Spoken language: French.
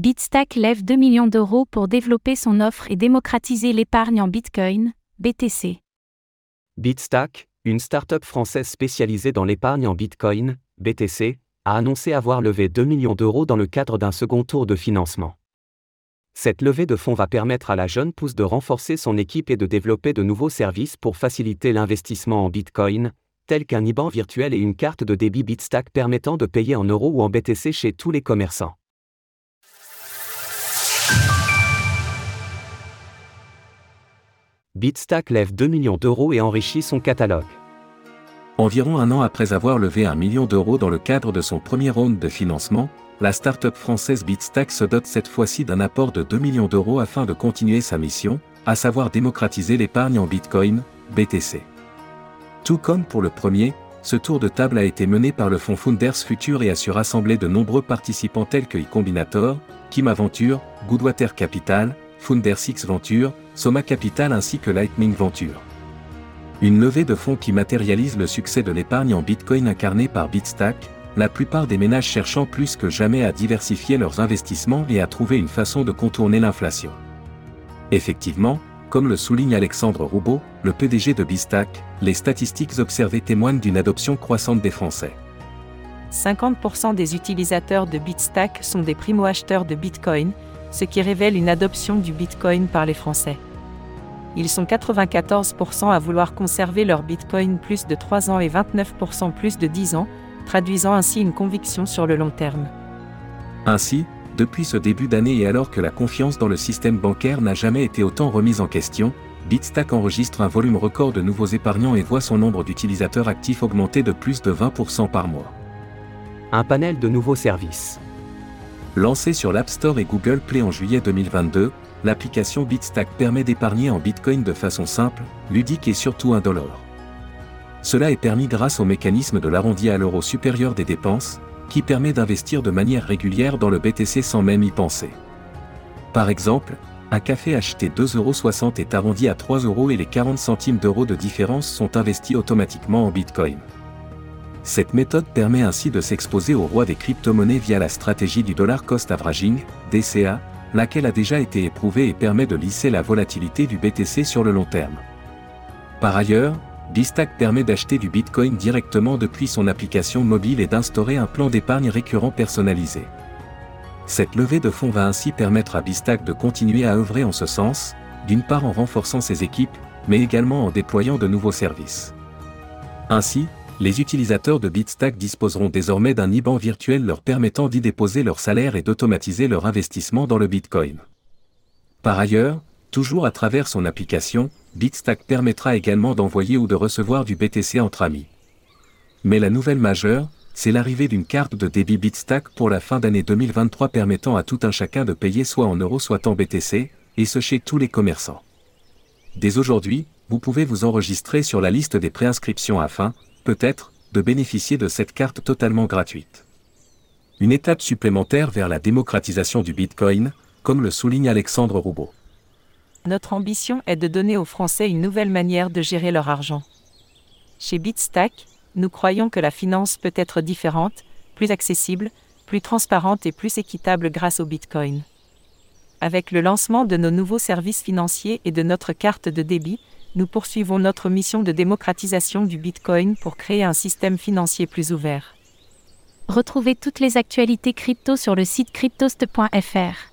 Bitstack lève 2 millions d'euros pour développer son offre et démocratiser l'épargne en Bitcoin, BTC. Bitstack, une start-up française spécialisée dans l'épargne en Bitcoin, BTC, a annoncé avoir levé 2 millions d'euros dans le cadre d'un second tour de financement. Cette levée de fonds va permettre à la jeune pousse de renforcer son équipe et de développer de nouveaux services pour faciliter l'investissement en Bitcoin, tels qu'un IBAN virtuel et une carte de débit Bitstack permettant de payer en euros ou en BTC chez tous les commerçants. Bitstack lève 2 millions d'euros et enrichit son catalogue. Environ un an après avoir levé un million d'euros dans le cadre de son premier round de financement, la start-up française Bitstack se dote cette fois-ci d'un apport de 2 millions d'euros afin de continuer sa mission, à savoir démocratiser l'épargne en Bitcoin, BTC. Tout comme pour le premier, ce tour de table a été mené par le fonds Founders Future et a su rassembler de nombreux participants tels que eCombinator, Kim Aventure, Goodwater Capital, Founders X Venture, Soma Capital ainsi que Lightning Venture. Une levée de fonds qui matérialise le succès de l'épargne en Bitcoin incarnée par Bitstack, la plupart des ménages cherchant plus que jamais à diversifier leurs investissements et à trouver une façon de contourner l'inflation. Effectivement, comme le souligne Alexandre Roubaud, le PDG de Bitstack, les statistiques observées témoignent d'une adoption croissante des Français. 50% des utilisateurs de Bitstack sont des primo-acheteurs de Bitcoin, ce qui révèle une adoption du Bitcoin par les Français. Ils sont 94% à vouloir conserver leur Bitcoin plus de 3 ans et 29% plus de 10 ans, traduisant ainsi une conviction sur le long terme. Ainsi, depuis ce début d'année et alors que la confiance dans le système bancaire n'a jamais été autant remise en question, Bitstack enregistre un volume record de nouveaux épargnants et voit son nombre d'utilisateurs actifs augmenter de plus de 20% par mois. Un panel de nouveaux services. Lancée sur l'App Store et Google Play en juillet 2022, l'application Bitstack permet d'épargner en Bitcoin de façon simple, ludique et surtout indolore. Cela est permis grâce au mécanisme de l'arrondi à l'euro supérieur des dépenses, qui permet d'investir de manière régulière dans le BTC sans même y penser. Par exemple, un café acheté 2,60€ est arrondi à 3 euros et les 40 centimes d'euros de différence sont investis automatiquement en Bitcoin. Cette méthode permet ainsi de s'exposer au roi des crypto-monnaies via la stratégie du dollar cost averaging, DCA, laquelle a déjà été éprouvée et permet de lisser la volatilité du BTC sur le long terme. Par ailleurs, Bistack permet d'acheter du Bitcoin directement depuis son application mobile et d'instaurer un plan d'épargne récurrent personnalisé. Cette levée de fonds va ainsi permettre à Bistack de continuer à œuvrer en ce sens, d'une part en renforçant ses équipes, mais également en déployant de nouveaux services. Ainsi, les utilisateurs de Bitstack disposeront désormais d'un IBAN virtuel leur permettant d'y déposer leur salaire et d'automatiser leur investissement dans le Bitcoin. Par ailleurs, toujours à travers son application, Bitstack permettra également d'envoyer ou de recevoir du BTC entre amis. Mais la nouvelle majeure, c'est l'arrivée d'une carte de débit Bitstack pour la fin d'année 2023 permettant à tout un chacun de payer soit en euros soit en BTC, et ce chez tous les commerçants. Dès aujourd'hui, vous pouvez vous enregistrer sur la liste des préinscriptions afin, peut-être, de bénéficier de cette carte totalement gratuite. Une étape supplémentaire vers la démocratisation du Bitcoin, comme le souligne Alexandre Roubaud. Notre ambition est de donner aux Français une nouvelle manière de gérer leur argent. Chez Bitstack, nous croyons que la finance peut être différente, plus accessible, plus transparente et plus équitable grâce au Bitcoin. Avec le lancement de nos nouveaux services financiers et de notre carte de débit, nous poursuivons notre mission de démocratisation du Bitcoin pour créer un système financier plus ouvert. Retrouvez toutes les actualités crypto sur le site cryptost.fr.